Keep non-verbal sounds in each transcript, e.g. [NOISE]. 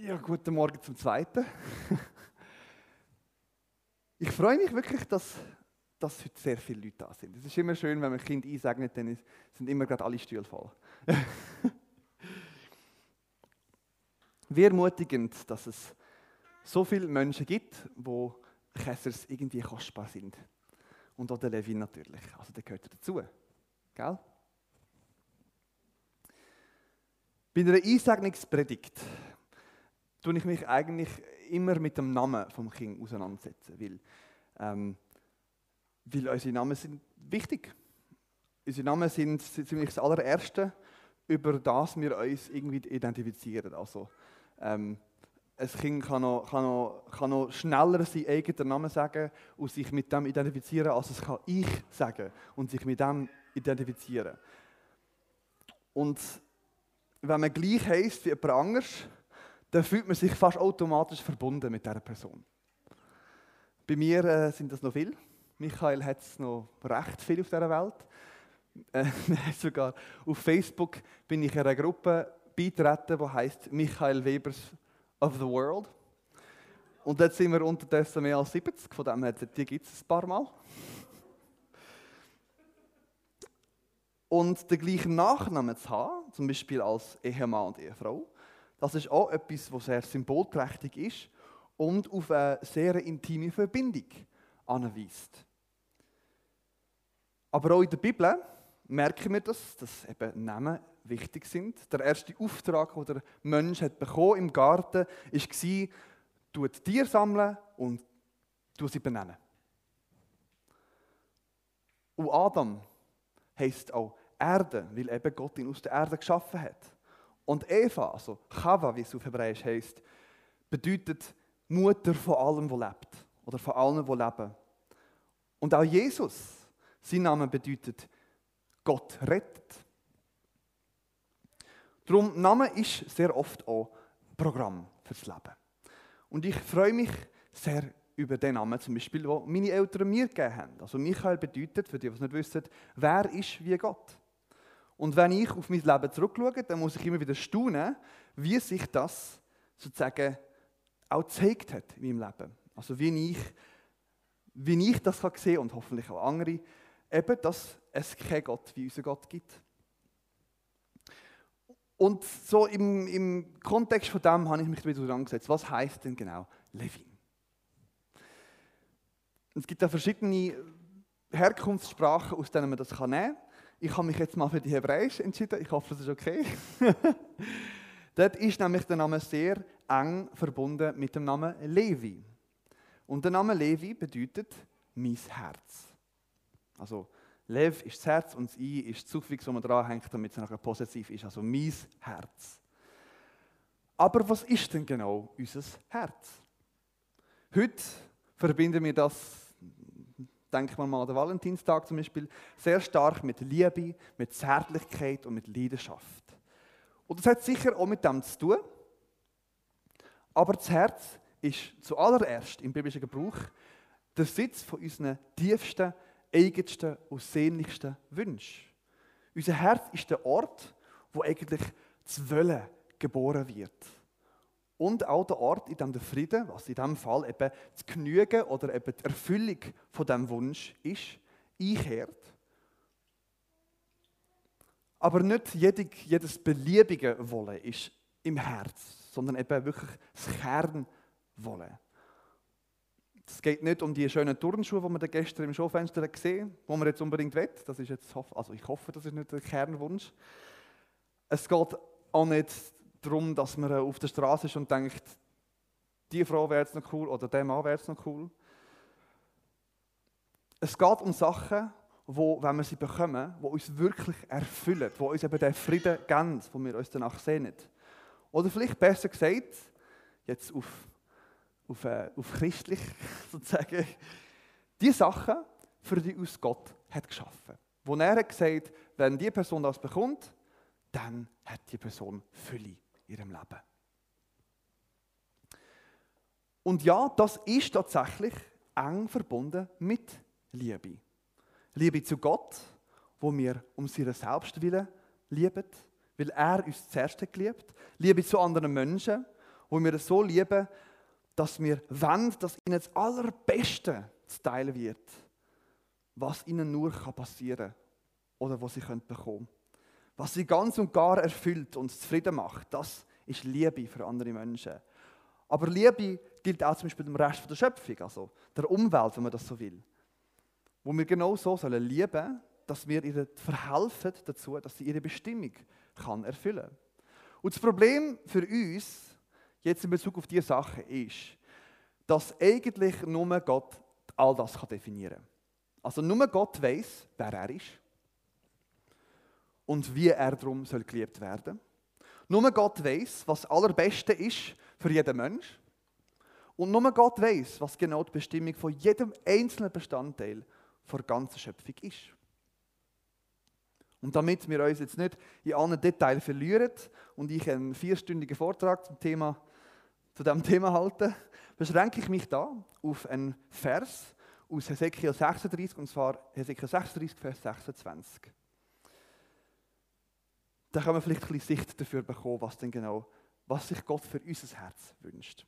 Ja, guten Morgen zum Zweiten. Ich freue mich wirklich, dass, dass heute sehr viele Leute da sind. Es ist immer schön, wenn man Kind einsegnet, dann sind immer gerade alle Stühle voll. [LAUGHS] Wie ermutigend, dass es so viele Menschen gibt, wo Käsers irgendwie kostbar sind. Und auch der Levin natürlich. Also der gehört dazu. Gell? Bei einer Einsegnungspredigt tue ich mich eigentlich immer mit dem Namen vom Kind auseinandersetzen, weil, ähm, weil unsere Namen sind wichtig. Unsere Namen sind ziemlich das allererste, über das wir uns irgendwie identifizieren. Also, ähm, ein Kind kann noch, kann, noch, kann noch schneller seinen eigenen Namen sagen und sich mit dem identifizieren, als es kann ich sagen und sich mit dem identifizieren. Und wenn man gleich heisst wie jemand anderes, dann fühlt man sich fast automatisch verbunden mit dieser Person. Bei mir äh, sind das noch viel. Michael hat es noch recht viel auf dieser Welt. [LAUGHS] Äh, sogar auf Facebook bin ich in einer Gruppe beitreten, die heißt Michael Webers of the World. Und jetzt sind wir unterdessen mehr als 70, von dem her, die gibt es ein paar Mal. Und den gleichen Nachnamen zu haben, zum Beispiel als Ehemann und Ehefrau, das ist auch etwas, was sehr symbolträchtig ist und auf eine sehr intime Verbindung anweist. Aber auch in der Bibel merken wir das, dass eben Namen wichtig sind. Der erste Auftrag, den der Mensch hat bekommen im Garten, war, du Tiere sammeln und du sie benennen. Und Adam heisst auch Erde, weil eben Gott ihn aus der Erde geschaffen hat. Und Eva, also Chava, wie es auf Hebräisch heißt, bedeutet Mutter von allem, was lebt. Oder von allen, die leben. Und auch Jesus, sein Name bedeutet Gott rettet. Darum, Name ist sehr oft auch Programm fürs Leben. Und ich freue mich sehr über den Namen, zum Beispiel, den meine Eltern mir gegeben haben. Also Michael bedeutet, für die, die es nicht wissen, wer ist wie Gott. Und wenn ich auf mein Leben zurückschaue, dann muss ich immer wieder staunen, wie sich das sozusagen auch gezeigt hat in meinem Leben. Also wie ich, wie ich das kann sehen und hoffentlich auch andere, eben, dass es keinen Gott wie unser Gott gibt. Und so im, im Kontext von dem habe ich mich wieder angesetzt. Was heißt denn genau Levin? Es gibt da verschiedene Herkunftssprachen, aus denen man das nehmen kann. Ich habe mich jetzt mal für die Hebräisch entschieden. Ich hoffe, das ist okay. [LAUGHS] Dort ist nämlich der Name sehr eng verbunden mit dem Namen Levi. Und der Name Levi bedeutet mein Herz. Also Lev ist das Herz und das I ist das Suffix, das man dranhängt, damit es nachher positiv ist. Also mein Herz. Aber was ist denn genau unser Herz? Heute verbinden wir das denken wir mal an den Valentinstag zum Beispiel, sehr stark mit Liebe, mit Zärtlichkeit und mit Leidenschaft. Und das hat sicher auch mit dem zu tun. Aber das Herz ist zuallererst im biblischen Gebrauch der Sitz von unseren tiefsten, eigensten und sehnlichsten Wünschen. Unser Herz ist der Ort, wo eigentlich das Wollen geboren wird und auch der Ort, in dem der Frieden, was in diesem Fall eben das Genügen oder eben die Erfüllung von diesem Wunsch ist, einkehrt. Aber nicht jedes beliebige Wollen ist im Herz, sondern eben wirklich das Kernwollen. Es geht nicht um die schönen Turnschuhe, die man gestern im Schaufenster gesehen wo man jetzt unbedingt will. Das ist jetzt, also ich hoffe, das ist nicht der Kernwunsch. Es geht auch nicht darum, dass man auf der Straße ist und denkt, die Frau wäre jetzt noch cool oder der Mann wäre jetzt noch cool. Es geht um Sachen, wo, wenn wir sie bekommen, die uns wirklich erfüllen, die uns eben den Frieden geben, wo wir uns danach sehnen. Oder vielleicht besser gesagt, jetzt auf, auf, äh, auf christlich [LAUGHS] sozusagen, die Sachen, für die uns Gott hat geschaffen. Wo er hat gesagt, wenn die Person das bekommt, dann hat die Person Fülle ihrem Leben. Und ja, das ist tatsächlich eng verbunden mit Liebe. Liebe zu Gott, wo wir um seinen Selbstwillen lieben, weil er uns zuerst geliebt. Liebe zu anderen Menschen wo wir so lieben, dass wir wollen, dass ihnen das Allerbeste zu teilen wird, was ihnen nur passieren kann oder was sie bekommen können. Was sie ganz und gar erfüllt und zufrieden macht, das ist Liebe für andere Menschen. Aber Liebe gilt auch zum Beispiel dem Rest der Schöpfung, also der Umwelt, wenn man das so will. Wo wir genau so sollen lieben, dass wir ihr verhelfen dazu, dass sie ihre Bestimmung kann erfüllen. Und das Problem für uns jetzt in Bezug auf diese Sache ist, dass eigentlich nur Gott all das definieren kann. Also nur Gott weiß, wer er ist und wie er darum soll geliebt werden. Nur Gott weiß, was das Allerbeste ist für jeden Mensch. Und nur Gott weiß, was genau die Bestimmung von jedem einzelnen Bestandteil der ganzen Schöpfung ist. Und damit wir uns jetzt nicht in allen Details verlieren und ich einen vierstündigen Vortrag zum Thema, zu diesem Thema halte, beschränke ich mich da auf einen Vers aus Hesekiel 36, und zwar Hesekiel 36, Vers 26. Da können wir vielleicht ein bisschen Sicht dafür bekommen, was denn genau, was sich Gott für unser Herz wünscht.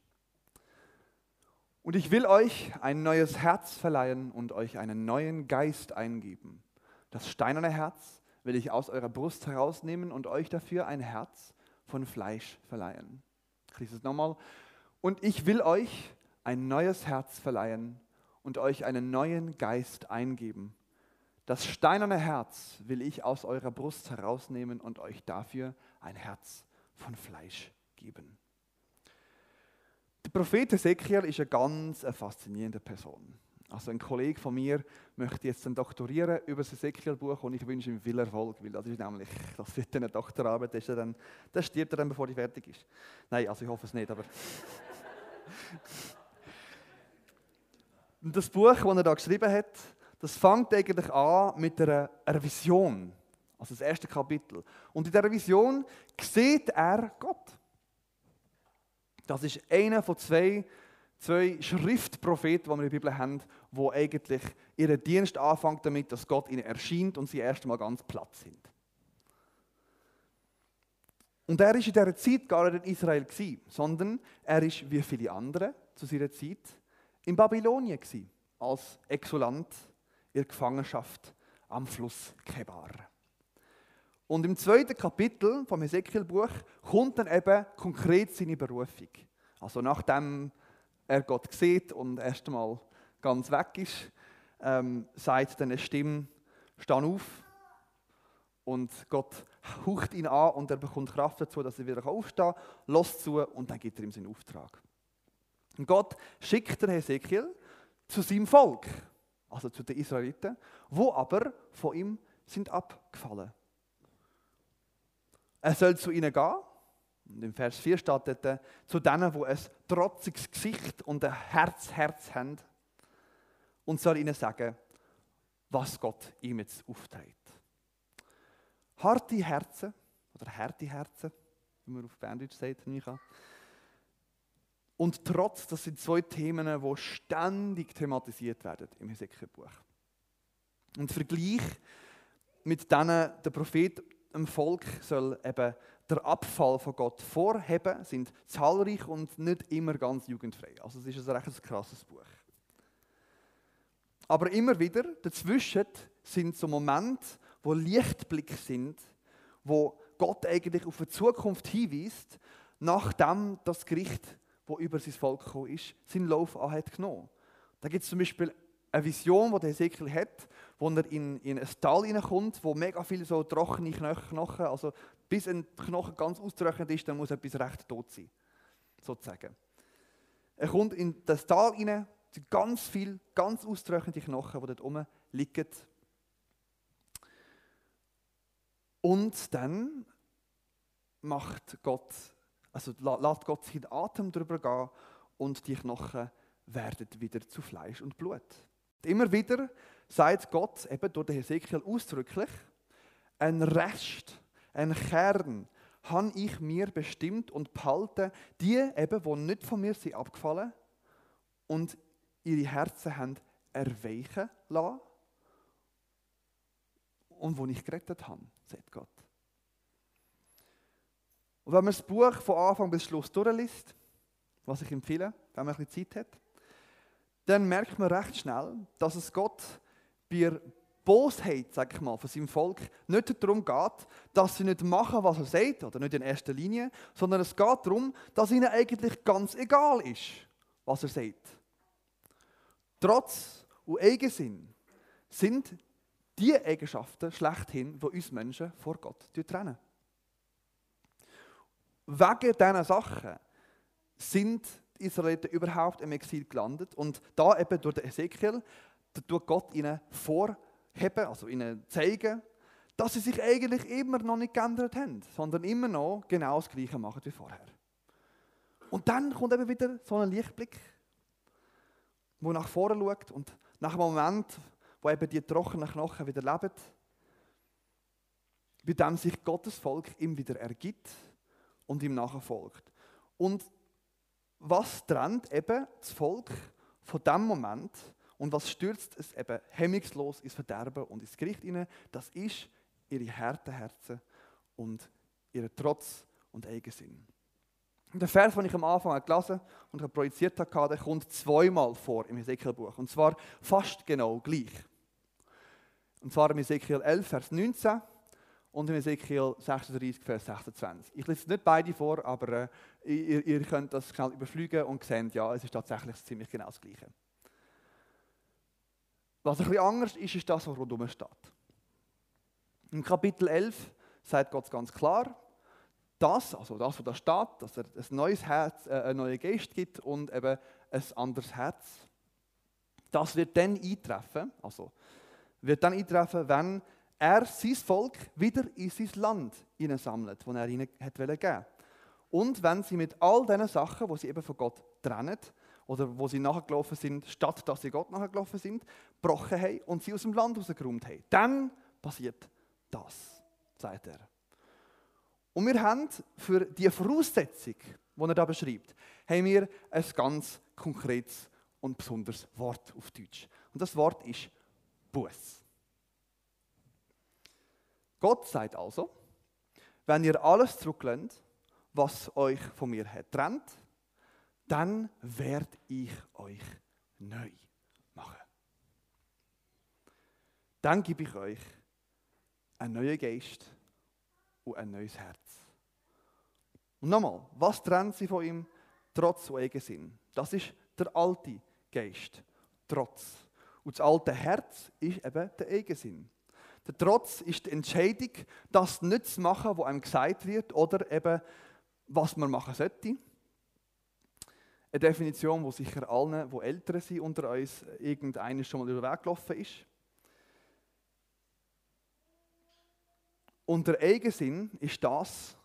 Und ich will euch ein neues Herz verleihen und euch einen neuen Geist eingeben. Das steinerne Herz will ich aus eurer Brust herausnehmen und euch dafür ein Herz von Fleisch verleihen. Ich lese es nochmal. Und ich will euch ein neues Herz verleihen und euch einen neuen Geist eingeben. Das steinerne Herz will ich aus eurer Brust herausnehmen und euch dafür ein Herz von Fleisch geben. Der Prophet Ezekiel ist eine ganz faszinierende Person. Also ein Kollege von mir möchte jetzt dann doktorieren über das Ezekiel-Buch und ich wünsche ihm viel Erfolg, weil das ist nämlich, das wird eine Doktorarbeit, das, dann, das stirbt er dann, bevor die fertig ist. Nein, also ich hoffe es nicht, aber... [LAUGHS] Das Buch, das er da geschrieben hat, das fängt eigentlich an mit einer, Vision, also das erste Kapitel. Und in dieser Vision sieht er Gott. Das ist einer von zwei, zwei Schriftpropheten, die wir in der Bibel haben, wo eigentlich ihren Dienst anfängt damit, dass Gott ihnen erscheint und sie erst einmal ganz platt sind. Und er ist in dieser Zeit gar nicht in Israel sondern er ist wie viele andere zu seiner Zeit in Babylonien als Exulant in Gefangenschaft am Fluss Kebar. Und im zweiten Kapitel vom Ezekiel-Buch kommt dann eben konkret seine Berufung. Also nachdem er Gott sieht und erst einmal ganz weg ist, ähm, sagt dann eine Stimme, stand auf. Und Gott haucht ihn an und er bekommt Kraft dazu, dass er wieder aufstehen kann, lässt zu und dann gibt er ihm seinen Auftrag. Und Gott schickt den Hesekiel zu seinem Volk, also zu den Israeliten, wo aber von ihm sind abgefallen. Er soll zu ihnen gehen. Und im Vers 4 steht dort, zu denen, die ein trotziges Gesicht und ein Herz, Herz haben. Und soll ihnen sagen, was Gott ihm jetzt aufträgt. Harte Herzen, oder harte Herzen, wie man auf Berndeutsch sagt, Micha, und Trotz, das sind zwei Themen, die ständig thematisiert werden im Hesekiel-Buch. Und Vergleich mit denen der Prophet im Volk soll eben der Abfall von Gott vorheben, sind zahlreich und nicht immer ganz jugendfrei. Also es ist ein recht krasses Buch. Aber immer wieder dazwischen sind so Momente, wo Lichtblick sind, wo Gott eigentlich auf eine Zukunft hinweist, nachdem das Gericht wo über sein Volk gekommen ist, seinen Lauf an hat genommen. Da gibt es zum Beispiel eine Vision, die Ezekiel hat, wo er in, in ein Tal hineinkommt, wo mega viele so trockene Knochen, also bis ein Knochen ganz ausgetrocknet ist, dann muss etwas recht tot sein, sozusagen. Er kommt in das Tal hinein, ganz viele, ganz ausgetrocknete Knochen, die dort oben liegen. Und dann macht Gott also lasst Gott seinen Atem darüber gehen und die Knochen werden wieder zu Fleisch und Blut. Immer wieder sagt Gott eben durch den Hesekiel ausdrücklich, ein Rest, ein Kern habe ich mir bestimmt und behalten, die eben, die nicht von mir sind abgefallen und ihre Herzen haben erweichen lassen und wo ich gerettet habe, sagt Gott. Und wenn man das Buch von Anfang bis Schluss durchliest, was ich empfehle, wenn man ein bisschen Zeit hat, dann merkt man recht schnell, dass es Gott bei Bosheit, sag ich mal, von seinem Volk nicht darum geht, dass sie nicht machen, was er sagt, oder nicht in erster Linie, sondern es geht darum, dass ihnen eigentlich ganz egal ist, was er sagt. Trotz und Eigensinn sind die Eigenschaften schlechthin, die uns Menschen vor Gott trennen. Wegen diesen Sachen sind die Israeliten überhaupt im Exil gelandet und da eben durch den Ezekiel, da tut Gott ihnen vorheben, also ihnen zeigen, dass sie sich eigentlich immer noch nicht geändert haben, sondern immer noch genau das Gleiche machen wie vorher. Und dann kommt eben wieder so ein Lichtblick, wo nach vorne schaut und nach einem Moment, wo eben die trockenen Knochen wieder leben, bei dem sich Gottes Volk ihm wieder ergibt und ihm nachfolgt. Und was trennt eben das Volk von dem Moment und was stürzt es eben hemmungslos ins Verderben und ins Gericht hinein? Das ist ihre harten Herzen und ihr Trotz und Eigensinn. Der Vers, den ich am Anfang gelesen und projiziert habe, der kommt zweimal vor im Ezekiel-Buch. Und zwar fast genau gleich. Und zwar im Ezekiel 11, Vers 19 und im Ezekiel 36, Vers 26. Ich lese nicht beide vor, aber äh, ihr, ihr, könnt das schnell überfliegen und sehen, ja, es ist tatsächlich ziemlich genau das Gleiche. Was ein bisschen anders ist, ist das, was rundherum steht. Im Kapitel 11 sagt Gott ganz klar, das, also das, was da steht, dass er ein neues Herz, äh, einen neuen Geist gibt und eben ein anderes Herz. Das wird dann eintreffen, also wird dann eintreffen, wenn er sein Volk wieder in sein Land sammelt, das er ihnen geben Und wenn sie mit all diesen Sachen, wo sie eben von Gott trennen, oder wo sie nachgelaufen sind, statt dass sie Gott nachgelaufen sind, gebrochen haben und sie aus dem Land rausgeräumt haben. Dann passiert das, sagt er. Und wir haben für die Voraussetzung, die er da beschreibt, haben wir ein ganz konkretes und besonderes Wort auf Deutsch. Und das Wort ist Buß. Gott sagt also, wenn ihr alles zurücklehnt, was euch von mir hat trennt, dann werde ich euch neu machen. Dann gebe ich euch einen neuen Geist und ein neues Herz. Und nochmal, was trennt sie von ihm? Trotz und Eigensinn. Das ist der alte Geist. Trotz. Und das alte Herz ist eben der Eigensinn. Der Trotz ist die Entscheidung, das nicht zu machen, was einem gesagt wird, oder eben, was man machen sollte. Eine Definition, die sicher allen, die älter sind unter uns, irgendeiner schon mal über den Weg gelaufen ist. Und der Eigensinn ist das,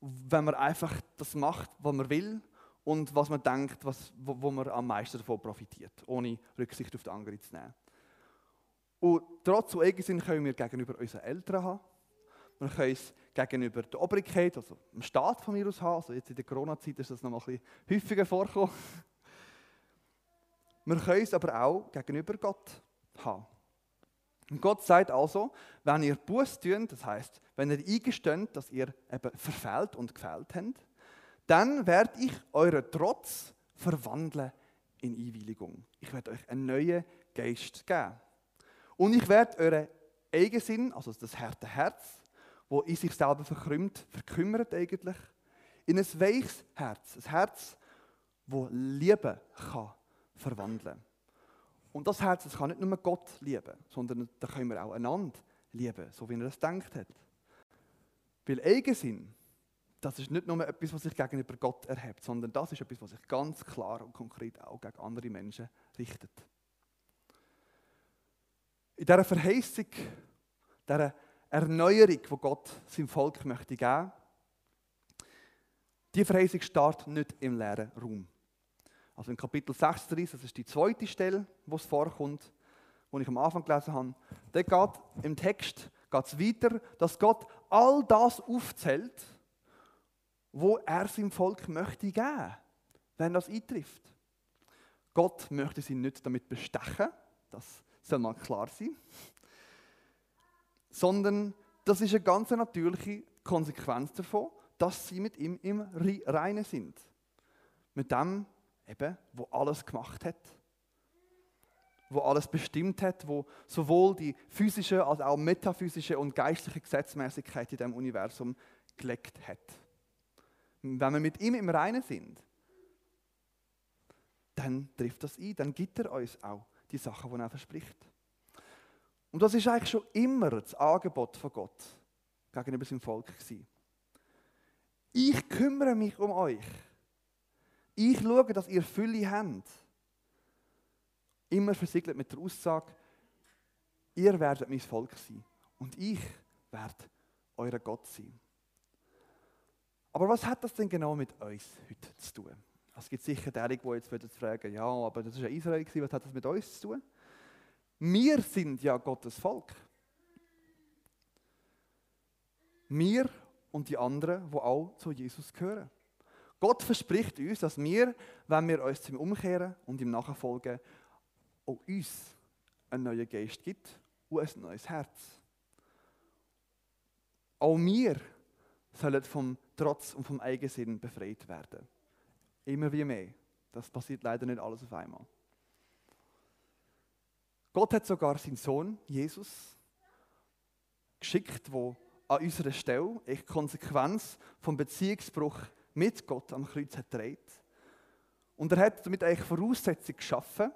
wenn man einfach das macht, was man will und was man denkt, was, wo, wo man am meisten davon profitiert, ohne Rücksicht auf die anderen zu nehmen. Und trotz Eigensinn können wir gegenüber unseren Eltern haben. Wir können es gegenüber der Obrigkeit, also dem Staat von mir aus haben. Also jetzt in der Corona-Zeit ist das noch mal ein bisschen häufiger vorgekommen. [LAUGHS] Wir können es aber auch gegenüber Gott haben. Und Gott sagt also, wenn ihr Buß tut, das heißt, wenn ihr eingesteht, dass ihr eben verfehlt und gefällt habt, dann werde ich euren Trotz verwandeln in Einwilligung. Ich werde euch einen neuen Geist geben. Und ich werde euren Eigensinn, also das harte Herz, wo in sich selber verkrümmt, verkümmert eigentlich, in ein weiches Herz, ein Herz, wo Liebe kann verwandeln. Und das Herz, das kann nicht nur Gott lieben, sondern da können wir auch einander lieben, so wie er es denkt hat. Weil Eigensinn, das ist nicht nur etwas, was sich gegenüber Gott erhebt, sondern das ist etwas, was sich ganz klar und konkret auch gegen andere Menschen richtet. In dieser Verheißung, dieser Erneuerung, die Gott seinem Volk möchte geben, die Verheißung startet nicht im leeren Raum. Also in Kapitel 36, das ist die zweite Stelle, wo es vorkommt, wo ich am Anfang gelesen habe. Da geht im Text geht es weiter, dass Gott all das aufzählt, wo er seinem Volk möchte geben, wenn das eintrifft. Gott möchte sie nicht damit bestechen, das soll mal klar sein, sondern das ist eine ganz natürliche Konsequenz davon, dass sie mit ihm im Reinen sind. Mit dem, eben, wo alles gemacht hat, wo alles bestimmt hat, wo sowohl die physische als auch metaphysische und geistliche Gesetzmäßigkeit in dem Universum gelegt hat. Wenn wir mit ihm im Reinen sind, dann trifft das ein, dann gibt er uns auch die Sachen, die er verspricht. Und das ist eigentlich schon immer das Angebot von Gott gegenüber seinem Volk gewesen. Ich kümmere mich um euch. Ich schaue, dass ihr Fülle habt. Immer versiegelt mit der Aussage, ihr werdet mein Volk sein und ich werde euer Gott sein. Aber was hat das denn genau mit uns heute zu tun? Es gibt sicher diejenigen, die jetzt fragen, ja, aber das ist ja Israel, was hat das mit uns zu tun? Wir sind ja Gottes Volk. Wir und die anderen, die auch zu Jesus gehören. Gott verspricht uns, dass wir, wenn wir uns zum Umkehren und ihm nachfolgen, auch uns einen neuen Geist gibt und ein neues Herz. Auch wir sollen vom Trotz und vom Eigensinn befreit werden. Immer wie mehr. Das passiert leider nicht alles auf einmal. Gott hat sogar seinen Sohn, Jesus, geschickt, wo an unserer Stelle in Konsequenz vom Beziehungsbruch mit Gott am Kreuz hat dreht. Und er hat damit eigentlich Voraussetzungen geschaffen,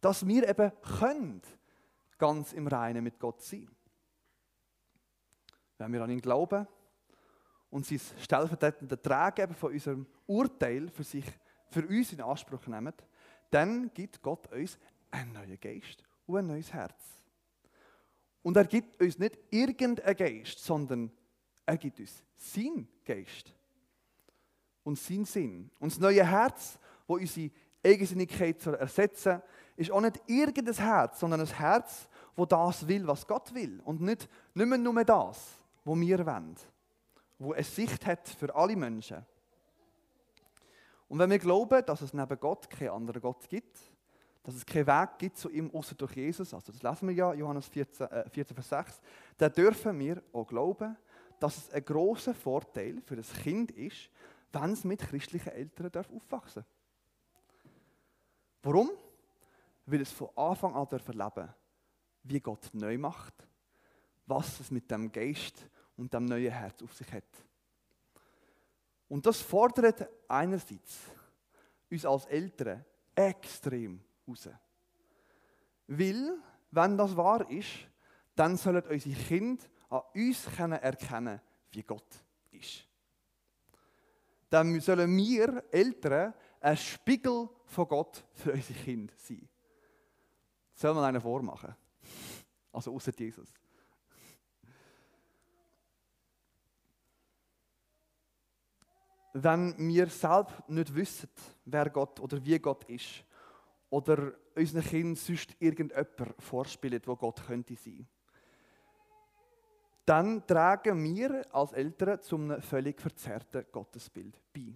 dass wir eben können, ganz im Reinen mit Gott sein. Wenn wir an ihn glauben und sein stellvertretende Tragen von unserem Urteil für, sich, für uns in Anspruch nehmen, dann gibt Gott uns einen neuen Geist und ein neues Herz. Und er gibt uns nicht irgendeinen Geist, sondern er gibt uns seinen Geist und seinen Sinn. Und das neue Herz, wo unsere Eigensinnigkeit soll ersetzen ist auch nicht irgendein Herz, sondern ein Herz, wo das will, was Gott will. Und nicht, nicht mehr nur das, was wir wollen. Wo eine Sicht hat für alle Menschen. Und wenn wir glauben, dass es neben Gott keinen anderen Gott gibt, dass es keinen Weg gibt zu ihm außer durch Jesus, also das lesen wir ja, Johannes 14, äh, 14 Vers 6, dann dürfen wir auch glauben, dass es ein großer Vorteil für das Kind ist, wenn es mit christlichen Eltern darf aufwachsen darf. Warum? Weil es von Anfang an darf erleben wie Gott neu macht, was es mit dem Geist und dem neuen Herz auf sich hat. Und das fordert einerseits uns als Eltern extrem raus. Weil, wenn das wahr ist, dann sollen unsere Kinder an uns erkennen wie Gott ist. Dann sollen wir Eltern ein Spiegel von Gott für unsere Kinder sein. Soll man einen vormachen? Also außer Jesus. Wenn wir selbst nicht wissen, wer Gott oder wie Gott ist, oder unseren Kindern sonst irgendjemand vorspielt, wo Gott könnte sein. Dann tragen wir als Eltern zu einem völlig verzerrten Gottesbild bei.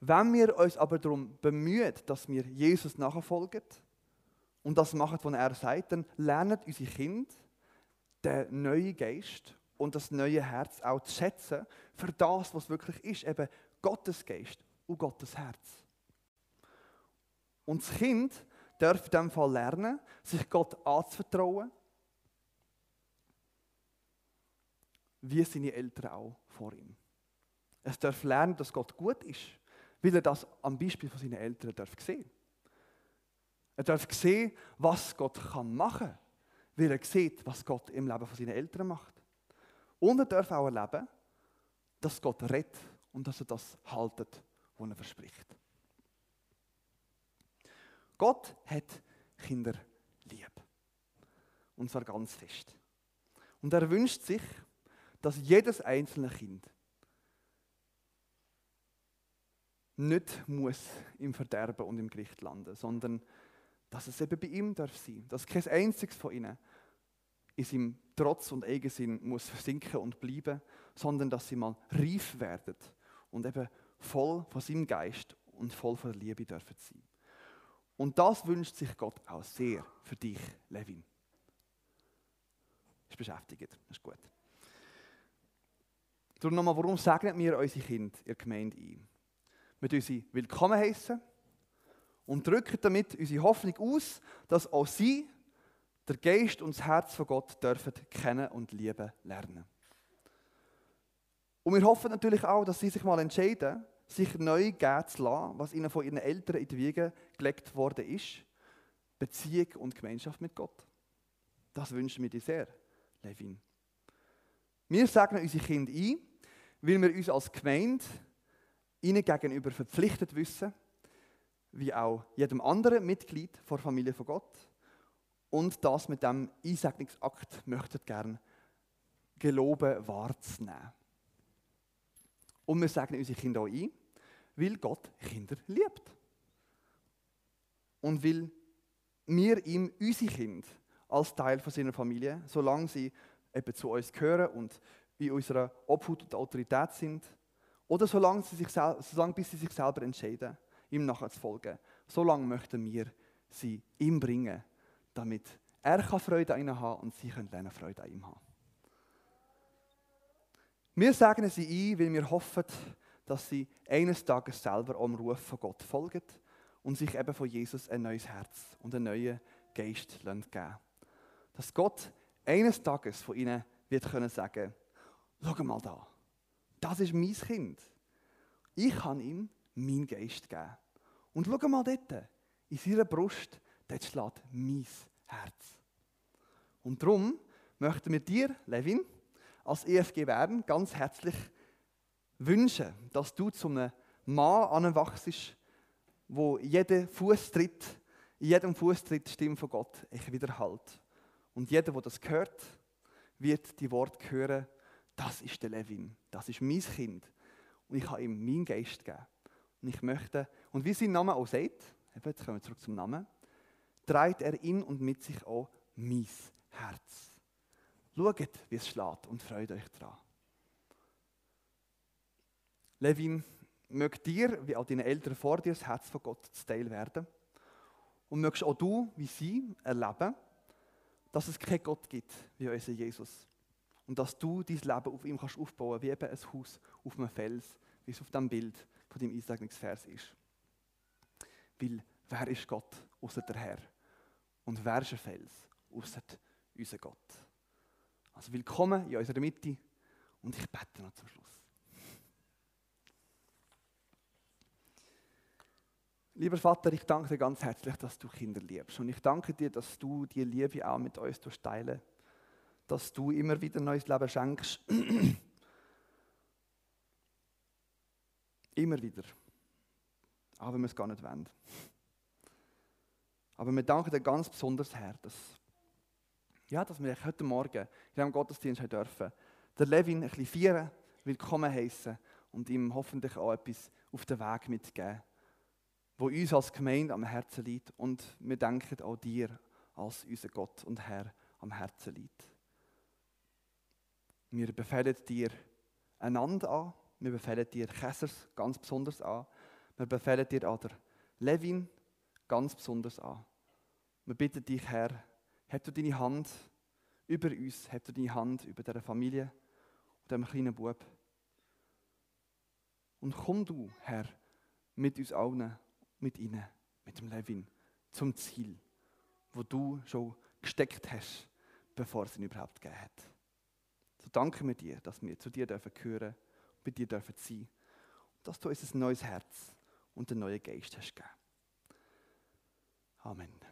Wenn wir uns aber darum bemühen, dass wir Jesus nachfolgen und das machen, was er sagt, dann lernen unsere Kinder den neuen Geist und das neue Herz auch zu schätzen für das, was wirklich ist, eben Gottes Geist und Gottes Herz. Und das Kind darf in diesem Fall lernen, sich Gott anzuvertrauen, wie seine Eltern auch vor ihm. Es darf lernen, dass Gott gut ist, weil er das am Beispiel von seinen Eltern darf sehen. Er darf sehen, was Gott machen kann, weil er sieht, was Gott im Leben von seinen Eltern macht. Und er darf auch erleben, dass Gott rettet und dass er das haltet, was er verspricht. Gott hat Kinder lieb. Und zwar ganz fest. Und er wünscht sich, dass jedes einzelne Kind nicht muss im Verderben und im Gericht landen, sondern dass es eben bei ihm darf sein, dass kein einziges von ihnen in seinem Trotz und Eigensinn muss versinken und bleiben, sondern dass sie mal reif werden und eben voll von seinem Geist und voll von der Liebe dürfen sein. Und das wünscht sich Gott auch sehr für dich, Levin. Ist beschäftigt, ist gut. Darum nochmal, warum segnen wir unsere Kinder in der Gemeinde ein? mit uns willkommen heißen und drücken damit unsere Hoffnung aus, dass auch sie der Geist und das Herz von Gott dürfen kennen und lieben lernen. Und wir hoffen natürlich auch, dass sie sich mal entscheiden, sich neu geben zu lassen, was ihnen von ihren Eltern in die Wiege gelegt worden ist. Beziehung und Gemeinschaft mit Gott. Das wünschen wir dir sehr, Levin. Wir sagen unsere Kinder ein, weil wir uns als Gemeinde ihnen gegenüber verpflichtet wissen, wie auch jedem anderen Mitglied der Familie von Gott. Und das mit dem Einsegnungsakt möchten gerne geloben wahrzunehmen. Und wir sagen unsere Kinder auch ein, weil Gott Kinder liebt. Und weil wir ihm unsere Kinder als Teil von seiner Familie, solange sie eben zu uns gehören und in unserer Obhut und Autorität sind, oder solange, sie sich, solange bis sie sich selber entscheiden, ihm nachher zu folgen, solange möchten wir sie ihm bringen, damit er Freude an ihnen haben und sie können Freude an ihm haben. Wir sagen sie ein, weil wir hoffen, dass sie eines Tages selber am Ruf von Gott folgen und sich eben von Jesus ein neues Herz und einen neuen Geist geben Dass Gott eines Tages von ihnen wird können sagen, schau mal da, das ist mein Kind. Ich kann ihm meinen Geist geben. Und schau mal dort, in seiner Brust, dort schlägt mein Herz. Und darum möchten wir dir, Levin, als EFG werden, ganz herzlich wünschen, dass du zu einem Mann anwachst, wo jeder Fußtritt, in jedem Fußtritt die Stimme von Gott ich wiederhalt. Und jeder, der das hört, wird die Worte hören, das ist der Levin, das ist mein Kind. Und ich habe ihm meinen Geist gegeben. Und ich möchte, und wie sein Name auch sagt, jetzt kommen wir zurück zum Namen, trägt er in und mit sich auch mein Herz. Schaut, wie es schlägt und freut euch daran. Levin, mögt dir, wie auch deine Eltern vor dir, das Herz von Gott zu teil werden. Und mögst auch du, wie sie, erleben, dass es keinen Gott gibt wie unser Jesus. Und dass du dein Leben auf ihm kannst aufbauen wie eben ein Haus auf einem Fels, wie es auf dem Bild von dem Einsegnungsvers ist. Weil, wer ist Gott außer der Herr? Und wer ist ein Fels außer unser Gott? Also willkommen in unserer Mitte und ich bete noch zum Schluss. Lieber Vater, ich danke dir ganz herzlich, dass du Kinder liebst. Und ich danke dir, dass du die Liebe auch mit uns teilen Dass du immer wieder neues Leben schenkst. [CLEARS THROAT] immer wieder. Auch wenn wir es gar nicht wollen. Aber wir danken dir ganz besonders, Herr, dass ja, dass wir heute Morgen in diesem Gottesdienst dürfen, der Levin ein bisschen feiern, willkommen heißen und ihm hoffentlich auch etwas auf den Weg mitgeben, wo uns als Gemeinde am Herzen liegt. Und wir denken auch dir als unser Gott und Herr am Herzen liegt. Wir befehlen dir einander an, wir befehlen dir Käsers ganz besonders an, wir befehlen dir auch der Levin ganz besonders an. Wir bitten dich, Herr, Heb du deine Hand über uns, heb du deine Hand über diese Familie und diesem kleinen Bub. Und komm du, Herr, mit uns allen, mit ihnen, mit dem Levin, zum Ziel, wo du schon gesteckt hast, bevor es ihn überhaupt gegeben hat. So danken wir dir, dass wir zu dir dürfen gehören, bei dir dürfen sein, und dass du uns ein neues Herz und einen neuen Geist hast gegeben. Amen.